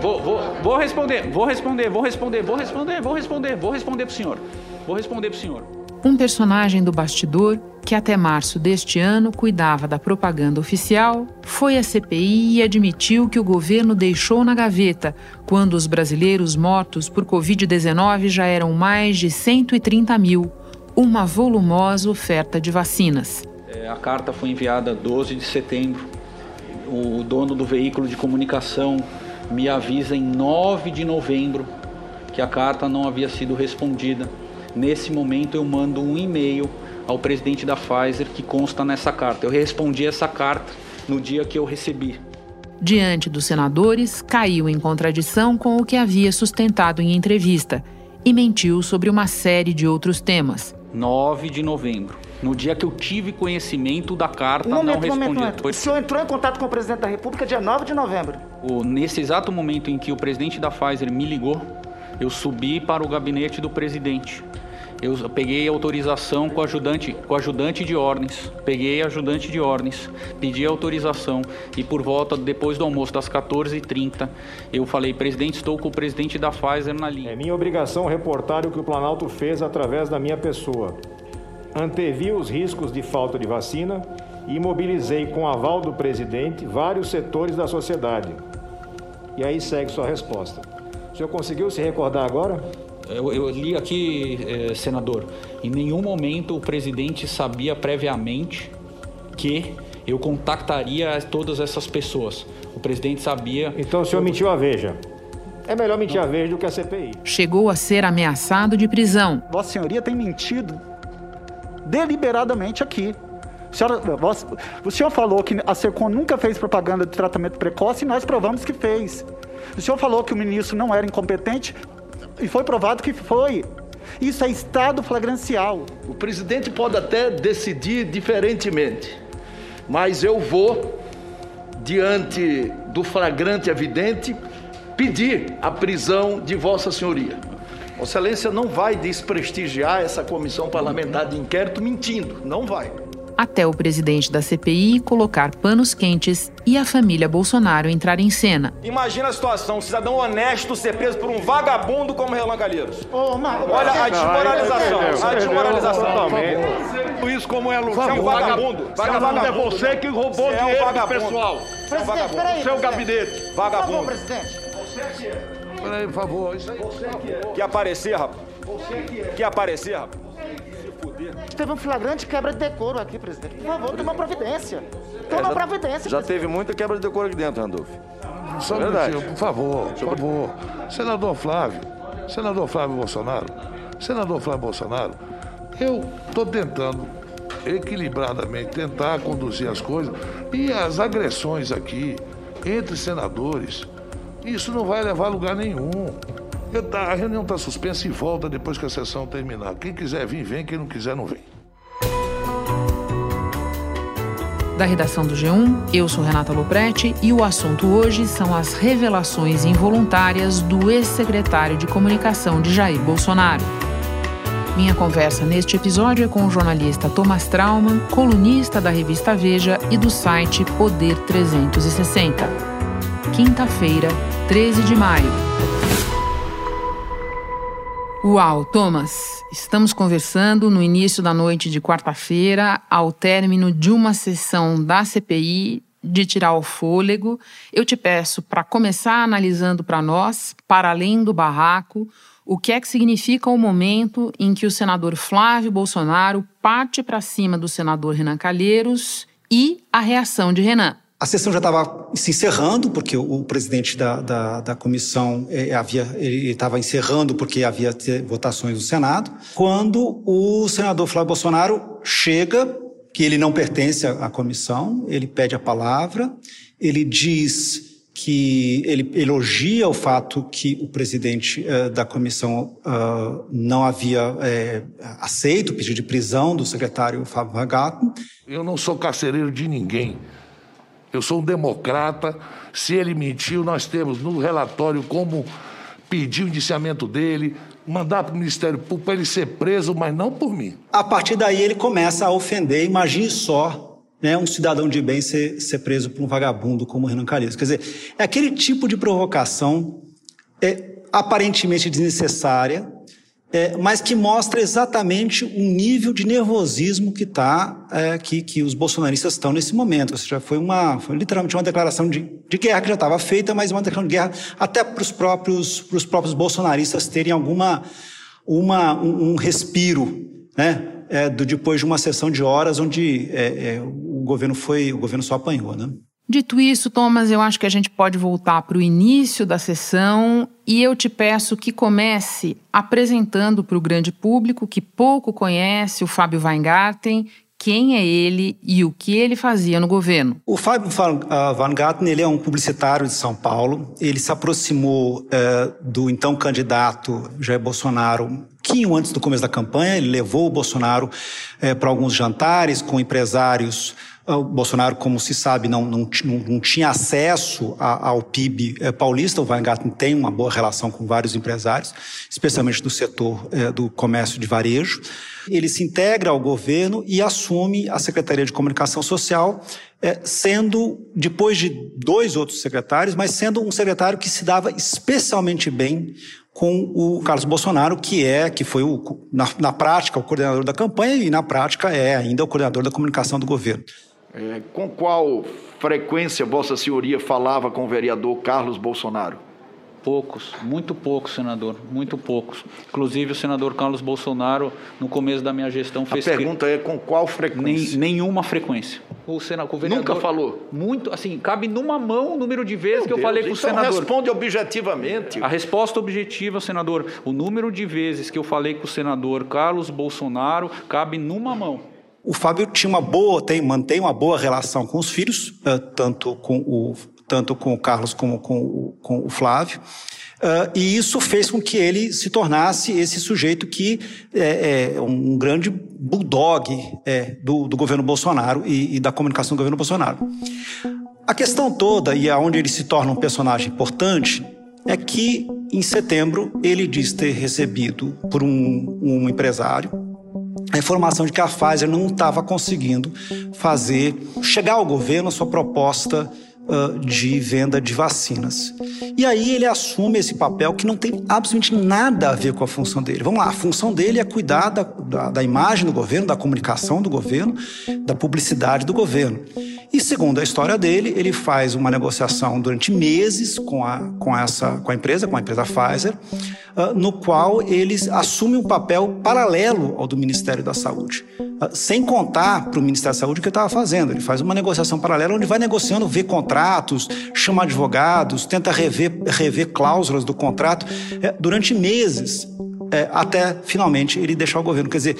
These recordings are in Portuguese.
Vou, vou, vou responder, vou responder, vou responder, vou responder, vou responder, vou responder para o senhor. Vou responder para o senhor. Um personagem do bastidor que até março deste ano cuidava da propaganda oficial, foi à CPI e admitiu que o governo deixou na gaveta quando os brasileiros mortos por Covid-19 já eram mais de 130 mil, uma volumosa oferta de vacinas. É, a carta foi enviada 12 de setembro. O dono do veículo de comunicação me avisa em 9 de novembro que a carta não havia sido respondida. Nesse momento eu mando um e-mail ao presidente da Pfizer que consta nessa carta. Eu respondi essa carta no dia que eu recebi. Diante dos senadores, caiu em contradição com o que havia sustentado em entrevista e mentiu sobre uma série de outros temas. 9 de novembro. No dia que eu tive conhecimento da carta, um momento, não respondi. Momento, momento. O senhor entrou em contato com o presidente da República dia 9 de novembro. Nesse exato momento em que o presidente da Pfizer me ligou, eu subi para o gabinete do presidente. Eu peguei autorização com ajudante, com ajudante de ordens. Peguei ajudante de ordens, pedi autorização e por volta depois do almoço das 14h30, eu falei: "Presidente, estou com o presidente da Pfizer na linha". É minha obrigação reportar o que o Planalto fez através da minha pessoa. Antevi os riscos de falta de vacina e mobilizei com aval do presidente vários setores da sociedade. E aí segue sua resposta. O senhor conseguiu se recordar agora? Eu, eu li aqui, eh, senador, em nenhum momento o presidente sabia previamente que eu contactaria todas essas pessoas. O presidente sabia. Então o senhor mentiu a Veja. É melhor mentir Não. a Veja do que a CPI. Chegou a ser ameaçado de prisão. Vossa Senhoria tem mentido deliberadamente aqui. O senhor, o senhor falou que a SECOM nunca fez propaganda de tratamento precoce e nós provamos que fez. O senhor falou que o ministro não era incompetente e foi provado que foi. Isso é estado flagrancial. O presidente pode até decidir diferentemente, mas eu vou, diante do flagrante evidente, pedir a prisão de Vossa Senhoria. Vossa Excelência não vai desprestigiar essa comissão parlamentar de inquérito mentindo, não vai até o presidente da CPI colocar panos quentes e a família Bolsonaro entrar em cena. Imagina a situação, um cidadão honesto ser preso por um vagabundo como Relan Calheiros. Oh, Olha a desmoralização, a desmoralização. Isso como é, Luciano? Você é um vagabundo. Vagabundo é você que roubou dinheiro é um do pessoal. Presidente, peraí. Seu gabinete. Vagabundo. Por favor, presidente. Você que é. Peraí, por favor. Isso aí. Você que é. Quer aparecer, rapaz? Você que é. Quer aparecer, rapaz? Teve um flagrante quebra de decoro aqui, presidente. Por favor, toma providência. Toma é, já, providência. Já presidente. teve muita quebra de decoro aqui dentro, Randolph. Só um minutinho, por favor, por favor. Senador Flávio, senador Flávio Bolsonaro, senador Flávio Bolsonaro, eu estou tentando equilibradamente tentar conduzir as coisas e as agressões aqui entre senadores, isso não vai levar a lugar nenhum. A reunião está suspensa e volta depois que a sessão terminar. Quem quiser vir, vem. Quem não quiser, não vem. Da redação do G1, eu sou Renata Loprete e o assunto hoje são as revelações involuntárias do ex-secretário de comunicação de Jair Bolsonaro. Minha conversa neste episódio é com o jornalista Thomas Trauman, colunista da revista Veja e do site Poder 360. Quinta-feira, 13 de maio. Uau, Thomas, estamos conversando no início da noite de quarta-feira, ao término de uma sessão da CPI de tirar o fôlego. Eu te peço para começar analisando para nós, para além do barraco, o que é que significa o momento em que o senador Flávio Bolsonaro parte para cima do senador Renan Calheiros e a reação de Renan. A sessão já estava se encerrando, porque o, presidente da, da, da comissão eh, havia, ele estava encerrando porque havia votações no Senado, quando o senador Flávio Bolsonaro chega, que ele não pertence à, comissão, ele pede a palavra, ele diz que ele elogia o fato que o presidente uh, da comissão uh, não havia aceito o pedido de prisão do secretário Fábio Ragato. Eu não sou carcereiro de ninguém. Eu sou um democrata. Se ele mentiu, nós temos no relatório como pedir o indiciamento dele, mandar para o Ministério Público para ele ser preso, mas não por mim. A partir daí ele começa a ofender. Imagine só né, um cidadão de bem ser, ser preso por um vagabundo como Renan Calheiros. Quer dizer, é aquele tipo de provocação é, aparentemente desnecessária, é, mas que mostra exatamente o nível de nervosismo que tá, é, que, que os bolsonaristas estão nesse momento. Ou seja, foi, uma, foi literalmente uma declaração de, de guerra que já estava feita, mas uma declaração de guerra até para os próprios, próprios bolsonaristas terem alguma uma, um, um respiro, né? É, do, depois de uma sessão de horas onde é, é, o governo foi, o governo só apanhou, né? Dito isso, Thomas, eu acho que a gente pode voltar para o início da sessão e eu te peço que comece apresentando para o grande público que pouco conhece o Fábio Weingarten, quem é ele e o que ele fazia no governo. O Fábio Weingarten ele é um publicitário de São Paulo. Ele se aproximou é, do então candidato Jair Bolsonaro pouquinho antes do começo da campanha. Ele levou o Bolsonaro é, para alguns jantares com empresários o Bolsonaro, como se sabe, não, não, não tinha acesso ao PIB eh, paulista. O Weingarten tem uma boa relação com vários empresários, especialmente do setor eh, do comércio de varejo. Ele se integra ao governo e assume a Secretaria de Comunicação Social, eh, sendo, depois de dois outros secretários, mas sendo um secretário que se dava especialmente bem com o Carlos Bolsonaro, que é, que foi o, na, na prática o coordenador da campanha e na prática é ainda o coordenador da comunicação do governo. É, com qual frequência Vossa Senhoria falava com o vereador Carlos Bolsonaro? Poucos, muito poucos, senador, muito poucos. Inclusive, o senador Carlos Bolsonaro, no começo da minha gestão, fez. A pergunta é com qual frequência? Nem, nenhuma frequência. O, senador, o vereador, Nunca falou? Muito, assim, cabe numa mão o número de vezes Meu que eu Deus, falei com o então senador. responde objetivamente. A resposta objetiva, senador, o número de vezes que eu falei com o senador Carlos Bolsonaro cabe numa mão. O Fábio tinha uma boa, tem, mantém uma boa relação com os filhos, eh, tanto com o, tanto com o Carlos como com o, com o Flávio. Uh, e isso fez com que ele se tornasse esse sujeito que é, é um grande bulldog é, do, do, governo Bolsonaro e, e, da comunicação do governo Bolsonaro. A questão toda, e aonde ele se torna um personagem importante, é que em setembro ele diz ter recebido por um, um empresário a informação de que a Pfizer não estava conseguindo fazer chegar ao governo a sua proposta uh, de venda de vacinas. E aí ele assume esse papel que não tem absolutamente nada a ver com a função dele. Vamos lá, a função dele é cuidar da, da, da imagem do governo, da comunicação do governo, da publicidade do governo. E segundo a história dele, ele faz uma negociação durante meses com a, com essa, com a empresa, com a empresa Pfizer, uh, no qual eles assumem um papel paralelo ao do Ministério da Saúde. Uh, sem contar para o Ministério da Saúde o que ele estava fazendo. Ele faz uma negociação paralela onde vai negociando, vê contratos, chama advogados, tenta rever, rever cláusulas do contrato uh, durante meses, eh, até finalmente ele deixar o governo. Quer dizer,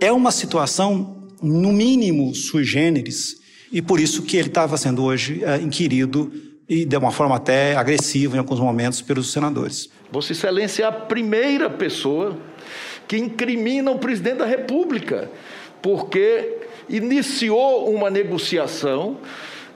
é uma situação, no mínimo, sui generis, e por isso que ele estava sendo hoje é, inquirido e de uma forma até agressiva em alguns momentos pelos senadores. Vossa Excelência é a primeira pessoa que incrimina o presidente da República, porque iniciou uma negociação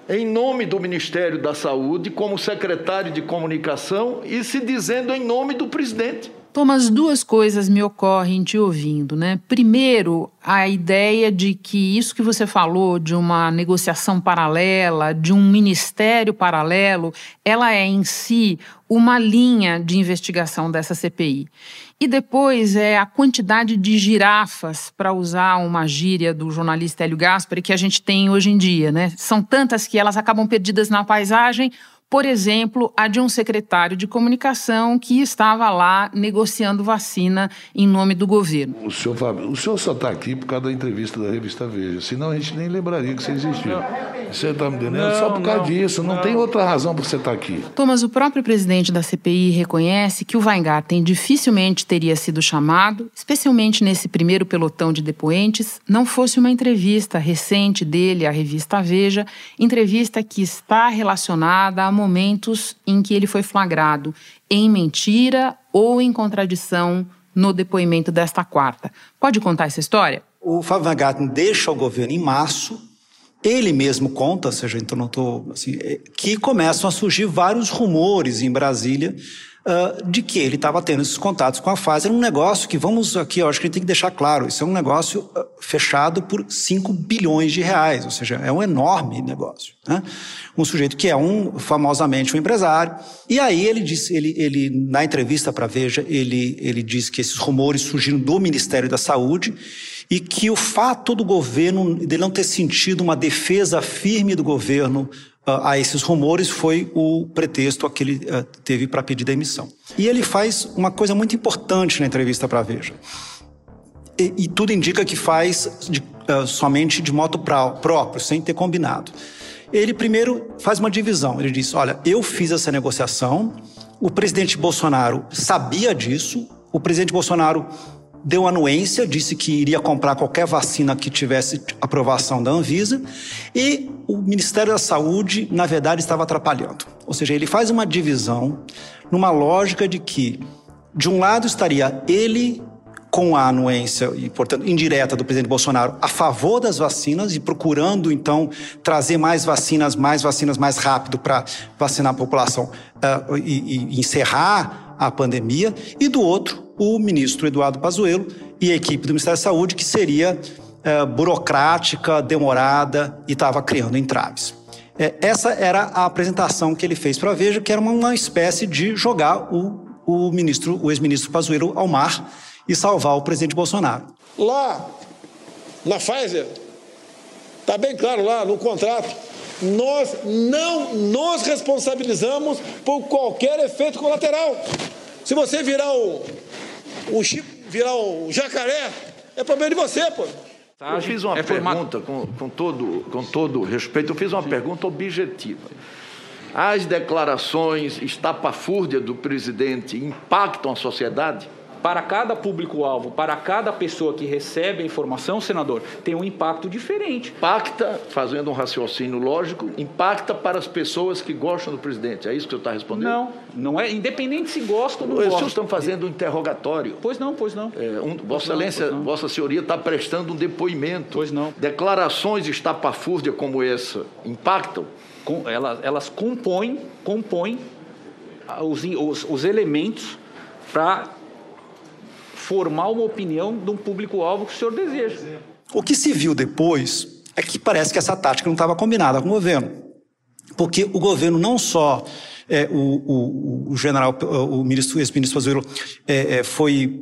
em nome do Ministério da Saúde, como secretário de comunicação e se dizendo em nome do presidente. Thomas, duas coisas me ocorrem te ouvindo, né? Primeiro, a ideia de que isso que você falou de uma negociação paralela, de um ministério paralelo, ela é em si uma linha de investigação dessa CPI. E depois é a quantidade de girafas, para usar uma gíria do jornalista Hélio Gaspari, que a gente tem hoje em dia, né? São tantas que elas acabam perdidas na paisagem por exemplo, a de um secretário de comunicação que estava lá negociando vacina em nome do governo. O senhor, Fábio, o senhor só está aqui por causa da entrevista da revista Veja, senão a gente nem lembraria que você existiu. Você está me entendendo? Não, só por causa não, disso, não, não, tem outra razão para você estar tá aqui. Thomas, o próprio presidente da CPI reconhece que o Weingarten dificilmente teria sido chamado, especialmente nesse primeiro pelotão de depoentes, não fosse uma entrevista recente dele à revista Veja, entrevista que está relacionada a momentos em que ele foi flagrado em mentira ou em contradição no depoimento desta quarta. Pode contar essa história? O Fábio Weingarten deixa o governo em março. Ele mesmo conta, ou seja, então não tô, assim, é, que começam a surgir vários rumores em Brasília uh, de que ele estava tendo esses contatos com a Pfizer, um negócio que, vamos aqui, eu acho que a gente tem que deixar claro, isso é um negócio uh, fechado por 5 bilhões de reais, ou seja, é um enorme negócio. Né? Um sujeito que é um, famosamente, um empresário. E aí ele disse, ele, ele na entrevista para Veja, ele, ele disse que esses rumores surgiram do Ministério da Saúde e que o fato do governo, dele não ter sentido uma defesa firme do governo a esses rumores foi o pretexto que ele uh, teve para pedir demissão. E ele faz uma coisa muito importante na entrevista para a Veja. E, e, tudo indica que faz de, uh, somente de modo próprio, sem ter combinado. Ele primeiro faz uma divisão. Ele diz: Olha, eu fiz essa negociação, o presidente Bolsonaro sabia disso, o presidente Bolsonaro deu anuência, disse que iria comprar qualquer vacina que tivesse aprovação da Anvisa, e o Ministério da Saúde, na verdade, estava atrapalhando. Ou seja, ele faz uma divisão numa lógica de que, de um lado, estaria ele com a anuência e, portanto, indireta do presidente Bolsonaro a favor das vacinas e procurando, então, trazer mais vacinas, mais vacinas mais rápido para vacinar a população uh, e, e encerrar a pandemia, e do outro, o ministro Eduardo Pazuello e a equipe do Ministério da Saúde, que seria uh, burocrática, demorada e estava criando entraves. É, essa era a apresentação que ele fez para a Veja, que era uma, uma espécie de jogar o, o ministro, o ex-ministro Pazuello ao mar e salvar o presidente Bolsonaro. Lá, na Pfizer, está bem claro lá no contrato, nós não nos responsabilizamos por qualquer efeito colateral. Se você virar o, o chip, virar o jacaré, é problema de você, pô. Eu fiz uma é pergunta, com, com, todo, com todo respeito, eu fiz uma Sim. pergunta objetiva. As declarações estapafúrdias do presidente impactam a sociedade? Para cada público-alvo, para cada pessoa que recebe a informação, senador, tem um impacto diferente. Impacta, fazendo um raciocínio lógico, impacta para as pessoas que gostam do presidente. É isso que o senhor está respondendo? Não, não é. Independente se gostam ou não gostam. Estão fazendo um interrogatório. Pois não, pois não. É, um, Vossa Excelência, não, Vossa Senhoria está prestando um depoimento. Pois não. Declarações estapafúrdia como essa impactam? Com, elas, elas compõem, compõem os, os, os elementos para formar uma opinião de um público-alvo que o senhor deseja. O que se viu depois é que parece que essa tática não estava combinada com o governo. Porque o governo não só é, o, o, o, general, o ministro, ex-ministro Pazuello é, é, foi,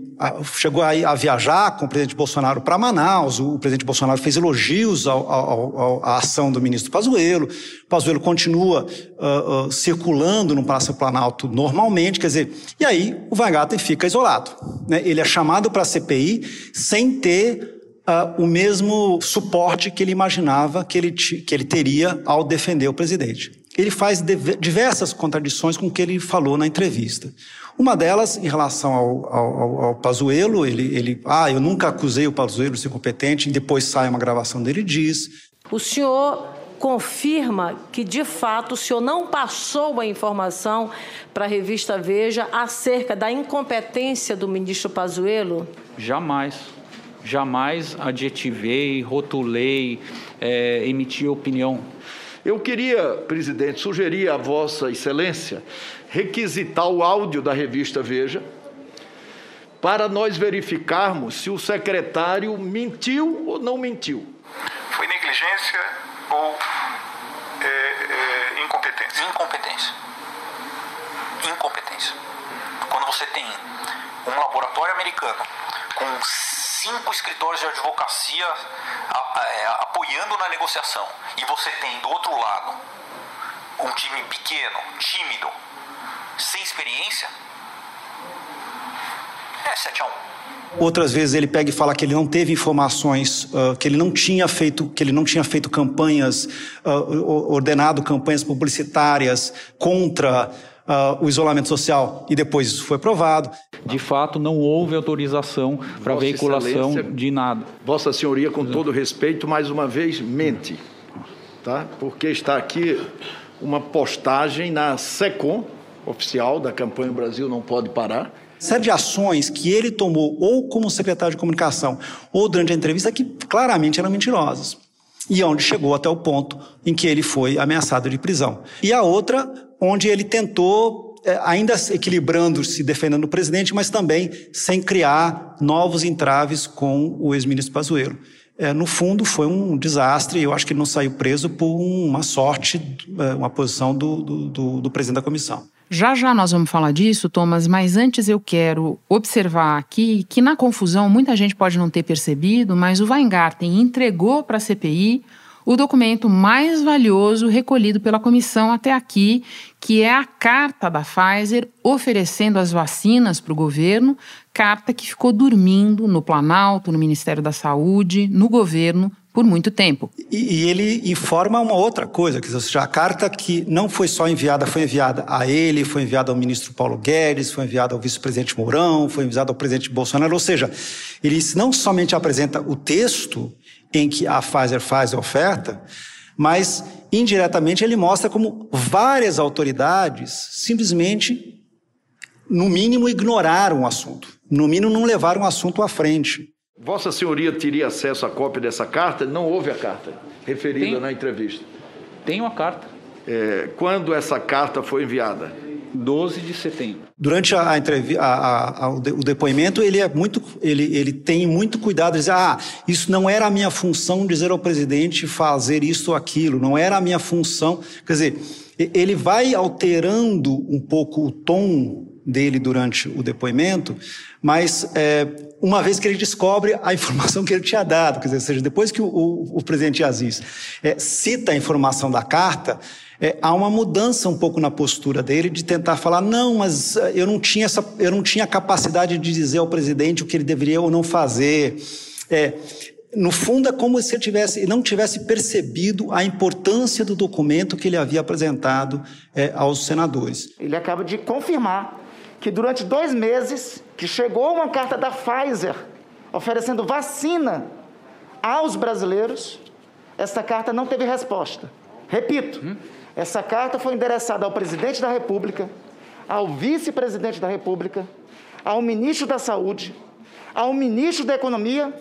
chegou a, a, viajar com o presidente Bolsonaro para Manaus, o, presidente Bolsonaro fez elogios ao, ao, ao, à ação do ministro Pazuello, o Pazuello continua uh, uh, circulando no Palácio Planalto normalmente, quer dizer, e aí o Weingarten fica isolado. Né? Ele é chamado para a CPI sem ter Uh, o mesmo suporte que ele imaginava que ele, que ele teria ao defender o presidente ele faz diversas contradições com o que ele falou na entrevista. Uma delas, em relação ao, ao, ao Pazuello, ele, ele, ah, eu nunca acusei o Pazuello de ser competente, e depois sai uma gravação dele e diz... O senhor confirma que, de fato, o senhor não passou a informação para a revista Veja acerca da incompetência do ministro Pazuello? Jamais. Jamais adjetivei, rotulei, é, emiti opinião eu queria, presidente, sugerir a Vossa Excelência requisitar o áudio da revista Veja para nós verificarmos se o secretário mentiu ou não mentiu. Foi negligência ou é, é, incompetência? Incompetência. Incompetência. Quando você tem um laboratório americano com cinco escritórios de advocacia é, apoiando na negociação e você tem do outro lado um time pequeno, tímido, sem experiência, é 7 a 1. Outras vezes ele pega e fala que ele não teve informações, uh, que ele não tinha feito, que ele não tinha feito campanhas, uh, ordenado campanhas publicitárias contra uh, o isolamento social e depois isso foi provado. De fato, não houve autorização para veiculação de nada. Vossa Senhoria, com todo respeito, mais uma vez, mente, tá? porque está aqui uma postagem na SECOM, oficial da campanha Brasil Não Pode Parar, série de ações que ele tomou, ou como secretário de comunicação, ou durante a entrevista, que claramente eram mentirosas. E onde chegou até o ponto em que ele foi ameaçado de prisão. E a outra onde ele tentou é, ainda equilibrando-se, defendendo o presidente, mas também sem criar novos entraves com o ex-ministro Pazuello. É, no fundo, foi um desastre eu acho que ele não saiu preso por uma sorte, é, uma posição do, do, do, do presidente da comissão. Já já nós vamos falar disso, Thomas, mas antes eu quero observar aqui que na confusão muita gente pode não ter percebido, mas o Weingarten entregou para a CPI o documento mais valioso recolhido pela comissão até aqui, que é a carta da Pfizer oferecendo as vacinas para o governo, carta que ficou dormindo no Planalto, no Ministério da Saúde, no governo por muito tempo. E, e, ele informa uma outra coisa, que seja, a carta que não foi só enviada, foi enviada a ele, foi enviada ao ministro Paulo Guedes, foi enviada ao vice-presidente Mourão, foi enviada ao presidente Bolsonaro, ou seja, ele não somente apresenta o texto em que a Pfizer faz a oferta, mas indiretamente ele mostra como várias autoridades simplesmente, no mínimo, ignoraram o assunto, no mínimo, não levaram o assunto à frente. Vossa Senhoria teria acesso à cópia dessa carta? Não houve a carta referida Tem. na entrevista. Tenho a carta. É, quando essa carta foi enviada? 12 de setembro. Durante a, a, a, o depoimento, ele, é muito, ele, ele tem muito cuidado de dizer: ah, isso não era a minha função dizer ao presidente fazer isso ou aquilo, não era a minha função. Quer dizer, ele vai alterando um pouco o tom dele durante o depoimento, mas é, uma vez que ele descobre a informação que ele tinha dado, quer dizer, seja, depois que o, o, o presidente Aziz é, cita a informação da carta, é, há uma mudança um pouco na postura dele de tentar falar não, mas é, eu não tinha essa, eu não tinha capacidade de dizer ao presidente o que ele deveria ou não fazer. É, no fundo é como se ele tivesse, não tivesse percebido a importância do documento que ele havia apresentado é, aos senadores. Ele acaba de confirmar que durante dois meses que chegou uma carta da Pfizer oferecendo vacina aos brasileiros, essa carta não teve resposta. Repito, hum? essa carta foi endereçada ao presidente da República, ao vice-presidente da República, ao ministro da Saúde, ao ministro da Economia,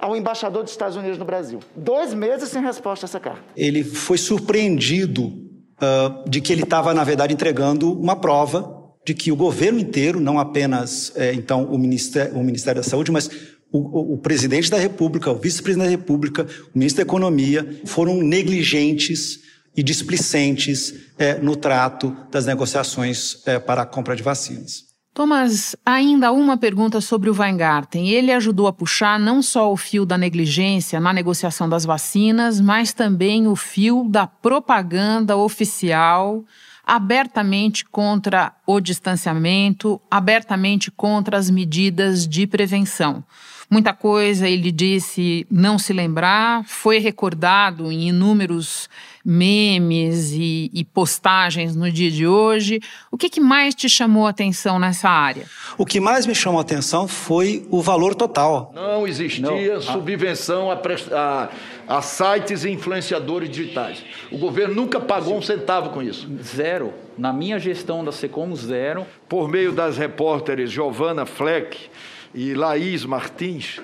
ao embaixador dos Estados Unidos no Brasil. Dois meses sem resposta a essa carta. Ele foi surpreendido uh, de que ele estava, na verdade, entregando uma prova de que o governo inteiro, não apenas é, então o Ministério, o Ministério da Saúde, mas o, o, presidente da República, o vice-presidente da República, o ministro da Economia, foram negligentes e displicentes é, no trato das negociações é, para a compra de vacinas. Thomas, ainda uma pergunta sobre o Weingarten. Ele ajudou a puxar não só o fio da negligência na negociação das vacinas, mas também o fio da propaganda oficial abertamente contra o distanciamento, abertamente contra as medidas de prevenção. Muita coisa ele disse não se lembrar, foi recordado em inúmeros memes e, e, postagens no dia de hoje. O que, que mais te chamou a atenção nessa área? O que mais me chamou a atenção foi o valor total. Não existia não. subvenção a, a, a sites e influenciadores digitais. O governo nunca pagou um centavo com isso. Zero. Na minha gestão da Secom, zero. Por meio das repórteres Giovana Fleck e Laís Martins,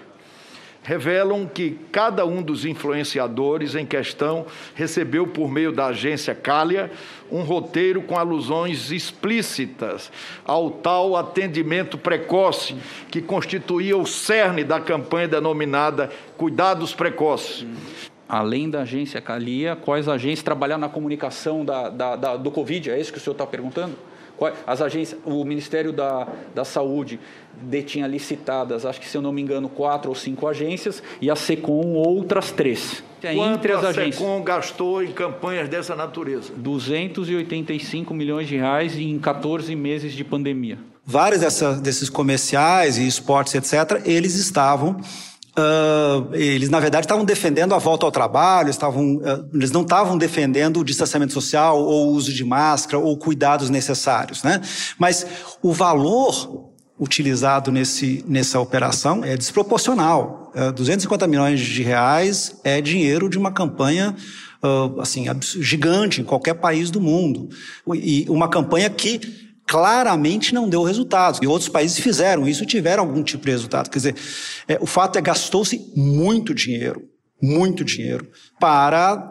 revelam que cada um dos influenciadores em questão recebeu, por meio da agência Cália, um roteiro com alusões explícitas ao tal atendimento precoce que constituía o cerne da campanha denominada Cuidados Precoces. Além da agência Calia, quais agências trabalharam na comunicação da, da, da, do Covid? É isso que o senhor está perguntando? As agências, o Ministério da, da Saúde detinha licitadas, acho que se eu não me engano, quatro ou cinco agências e a SECOM outras três. Quanto Entre as a agências, SECOM gastou em campanhas dessa natureza? 285 milhões de reais em 14 meses de pandemia. Vários dessa, desses comerciais e esportes, etc., eles estavam Uh, eles, na verdade, estavam defendendo a volta ao trabalho, estavam, uh, eles não estavam defendendo o distanciamento social ou o uso de máscara ou cuidados necessários. Né? Mas o valor utilizado nesse, nessa operação é desproporcional. Uh, ah, 250 milhões de reais é dinheiro de uma campanha assim gigante em qualquer país do mundo. E uma campanha que claramente não deu resultados. E outros países fizeram isso e tiveram algum tipo de resultado. Quer dizer, é, o fato é gastou-se muito dinheiro, muito dinheiro, para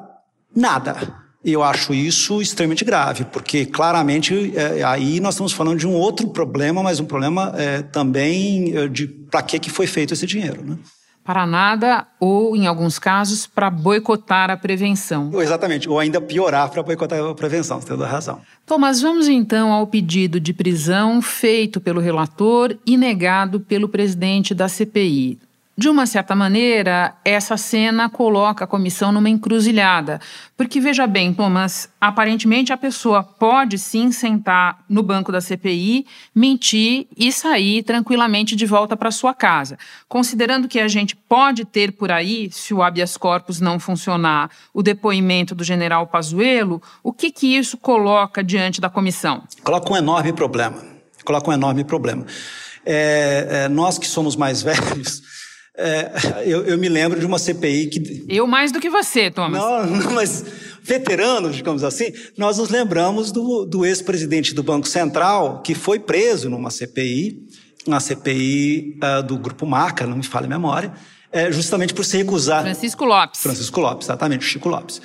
nada. Eu acho isso extremamente grave, porque claramente é, aí nós estamos falando de um outro problema, mas um problema é, também é, de para que, que foi feito esse dinheiro. Né? Para nada, ou em alguns casos, para boicotar a prevenção. Exatamente, ou ainda piorar para boicotar a prevenção, você tem toda a razão. Thomas, vamos então ao pedido de prisão feito pelo relator e negado pelo presidente da CPI. De uma certa maneira, essa cena coloca a comissão numa encruzilhada. Porque, veja bem, Thomas, aparentemente a pessoa pode sim sentar no banco da CPI, mentir e sair tranquilamente de volta para sua casa. Considerando que a gente pode ter por aí, se o habeas corpus não funcionar, o depoimento do general Pazuello, o que, que isso coloca diante da comissão? Coloca um enorme problema. Coloca um enorme problema. É, é, nós que somos mais velhos é, eu, eu, me lembro de uma CPI que. Eu mais do que você, Thomas. Não, não mas veteranos, digamos assim, nós nos lembramos do, do ex-presidente do Banco Central, que foi preso numa CPI, na CPI uh, ah, do Grupo Marca, não me falha a memória, é, justamente por se recusar. Francisco Lopes. Francisco Lopes, exatamente, Chico Lopes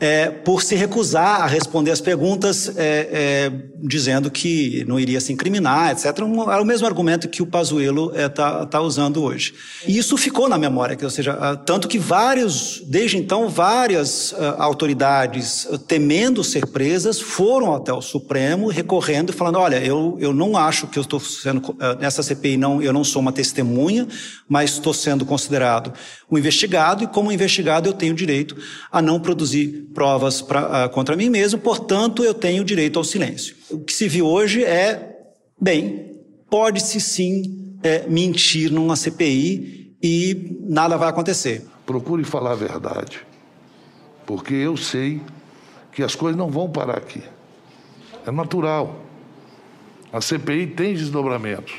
é, por se recusar a responder as perguntas, é, é, dizendo que não iria se incriminar, etc. Um, é o mesmo argumento que o Pazuello está é, tá usando hoje. E isso ficou na memória, que, ou seja, tanto que vários, desde então, várias uh, autoridades, uh, temendo ser presas, foram até o Supremo recorrendo e falando: olha, eu, eu não acho que eu estou sendo, uh, nessa CPI, não, eu não sou uma testemunha, mas estou sendo considerado um investigado, e como investigado eu tenho direito a não produzir provas pra, uh, contra mim mesmo, portanto eu tenho direito ao silêncio. O que se viu hoje é, bem, pode-se sim é, mentir numa CPI e nada vai acontecer. Procure falar a verdade, porque eu sei que as coisas não vão parar aqui. É natural. A CPI tem desdobramentos.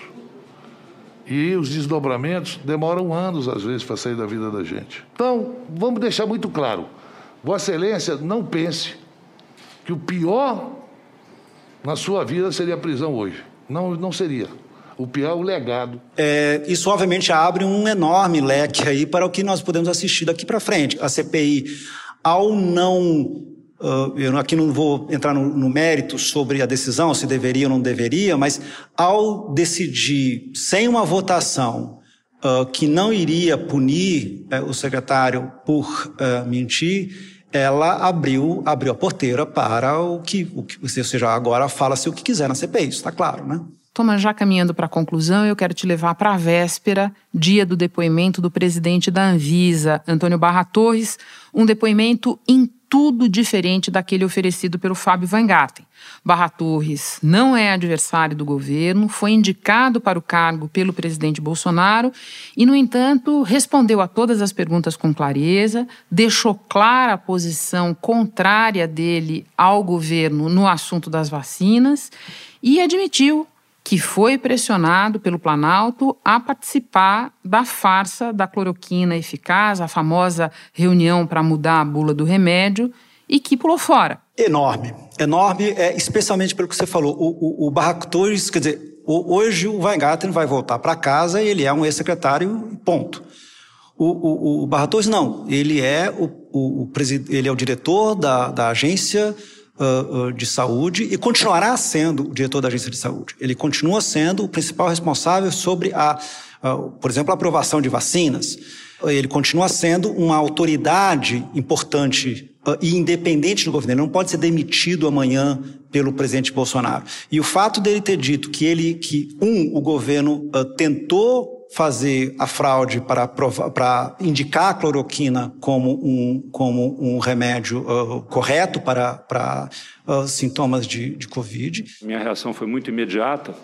E os desdobramentos demoram anos, às vezes, para sair da vida da gente. Então, vamos deixar muito claro: Vossa Excelência não pense que o pior na sua vida seria a prisão hoje. Não, não seria. O pior é o legado. É, isso, obviamente, abre um enorme leque aí para o que nós podemos assistir daqui para frente. A CPI, ao não Uh, eu aqui não vou entrar no, no, mérito sobre a decisão, se deveria ou não deveria, mas ao decidir, sem uma votação, uh, que não iria punir uh, o secretário por uh, mentir, ela abriu, abriu a porteira para o que, o que, ou seja, agora fala-se o que quiser na CPI, isso está claro, né? Thomas, já caminhando para a conclusão, eu quero te levar para a véspera, dia do depoimento do presidente da Anvisa, Antônio Barra Torres, um depoimento em tudo diferente daquele oferecido pelo Fábio Weingarten. Barra Torres não é adversário do governo, foi indicado para o cargo pelo presidente Bolsonaro e, no entanto, respondeu a todas as perguntas com clareza, deixou clara a posição contrária dele ao governo no assunto das vacinas e admitiu que foi pressionado pelo Planalto a participar da farsa da cloroquina eficaz, a famosa reunião para mudar a bula do remédio, e que pulou fora. Enorme, enorme, é, especialmente pelo que você falou. O, o, o Barraco Torres, quer dizer, o, hoje o Weingarten vai voltar para casa e ele é um ex-secretário, ponto. O, o, o Barra Torres não, ele é o, o, ele é o diretor da, da agência uh, uh, de saúde e continuará sendo o diretor da agência de saúde. Ele continua sendo o principal responsável sobre a, uh, por exemplo, a aprovação de vacinas. Ele continua sendo uma autoridade importante e independente do governo. Ele não pode ser demitido amanhã pelo presidente Bolsonaro. E o fato dele ter dito que ele, que um, o governo tentou fazer a fraude para, para indicar a cloroquina como um, como um remédio uh, correto para, para uh, sintomas de, de Covid. Minha reação foi muito imediata.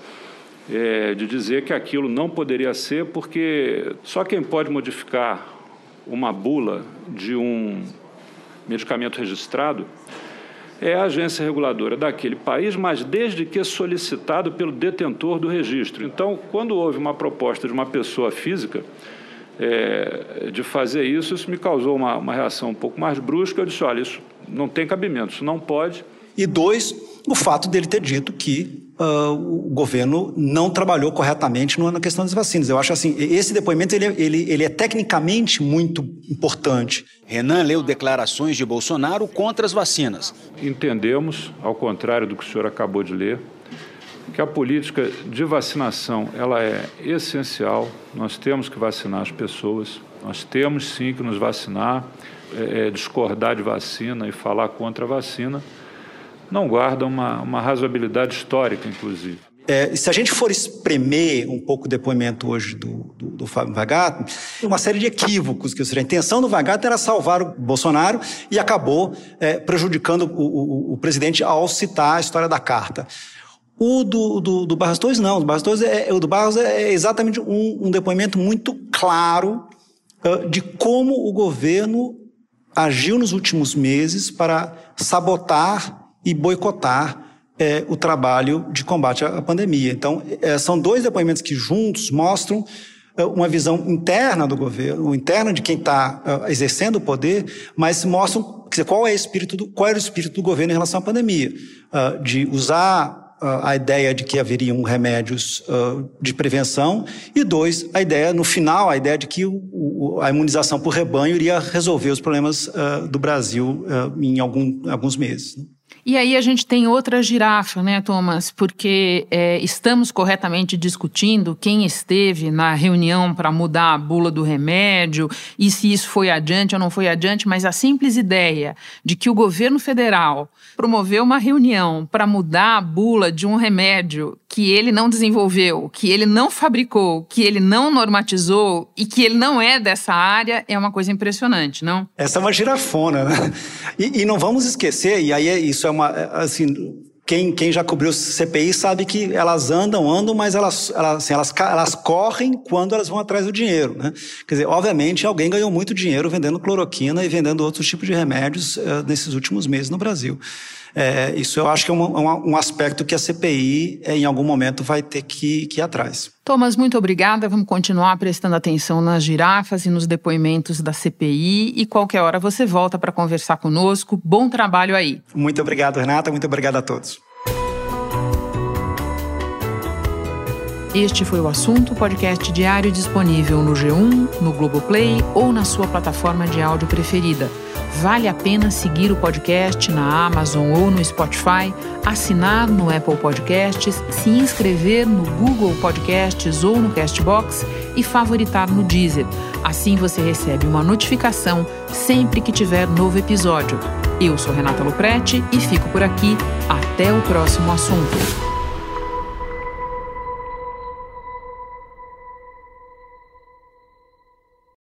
É, de dizer que aquilo não poderia ser, porque só quem pode modificar uma bula de um medicamento registrado é a agência reguladora daquele país, mas desde que solicitado pelo detentor do registro. Então, quando houve uma proposta de uma pessoa física é, de fazer isso, isso me causou uma, uma reação um pouco mais brusca. Eu disse: olha, isso não tem cabimento, isso não pode. E dois, o fato dele ter dito que uh, o governo não trabalhou corretamente na questão das vacinas. Eu acho assim, esse depoimento ele, ele, ele é tecnicamente muito importante. Renan leu declarações de Bolsonaro contra as vacinas. Entendemos, ao contrário do que o senhor acabou de ler, que a política de vacinação ela é essencial. Nós temos que vacinar as pessoas. Nós temos sim que nos vacinar, é, é, discordar de vacina e falar contra a vacina. Não guarda uma, uma razoabilidade histórica, inclusive. É, se a gente for espremer um pouco o depoimento hoje do, do, do Fábio Vagato, uma série de equívocos, que seja, a intenção do Vagato era salvar o Bolsonaro e acabou é, prejudicando o, o, o, presidente ao citar a história da carta. O do, do, do Barros Torres, não. O, Barros Torres é, o do Barros é exatamente um, um depoimento muito claro uh, de como o governo agiu nos últimos meses para sabotar e boicotar é, o trabalho de combate à pandemia. Então, é, são dois depoimentos que juntos mostram é, uma visão interna do governo, interna de quem está uh, exercendo o poder, mas mostram dizer, qual é o espírito do, qual era o espírito do governo em relação à pandemia, uh, de usar a ideia de que haveriam remédios uh, de prevenção e dois, a ideia, no final, a ideia de que o, o, a imunização por rebanho iria resolver os problemas uh, do Brasil uh, em algum, alguns meses. Né? E aí a gente tem outra girafa, né, Thomas? Porque é, estamos corretamente discutindo quem esteve na reunião para mudar a bula do remédio e se isso foi adiante ou não foi adiante, mas a simples ideia de que o governo federal promoveu uma reunião para mudar a bula de um remédio que ele não desenvolveu, que ele não fabricou, que ele não normatizou e que ele não é dessa área é uma coisa impressionante, não? Essa é uma girafona, né? E, e não vamos esquecer, e aí é isso é uma. Assim, quem, quem já cobriu CPI sabe que elas andam, andam, mas elas, elas, assim, elas, elas correm quando elas vão atrás do dinheiro. Né? Quer dizer, obviamente, alguém ganhou muito dinheiro vendendo cloroquina e vendendo outros tipos de remédios uh, nesses últimos meses no Brasil. É, isso eu acho que é um, um aspecto que a CPI, é, em algum momento, vai ter que, que ir atrás. Thomas, muito obrigada. Vamos continuar prestando atenção nas girafas e nos depoimentos da CPI. E qualquer hora você volta para conversar conosco. Bom trabalho aí. Muito obrigado, Renata. Muito obrigado a todos. Este foi o assunto, podcast diário disponível no G1, no Globoplay ou na sua plataforma de áudio preferida. Vale a pena seguir o podcast na Amazon ou no Spotify, assinar no Apple Podcasts, se inscrever no Google Podcasts ou no Castbox e favoritar no Deezer. Assim você recebe uma notificação sempre que tiver novo episódio. Eu sou Renata Luprete e fico por aqui. Até o próximo assunto.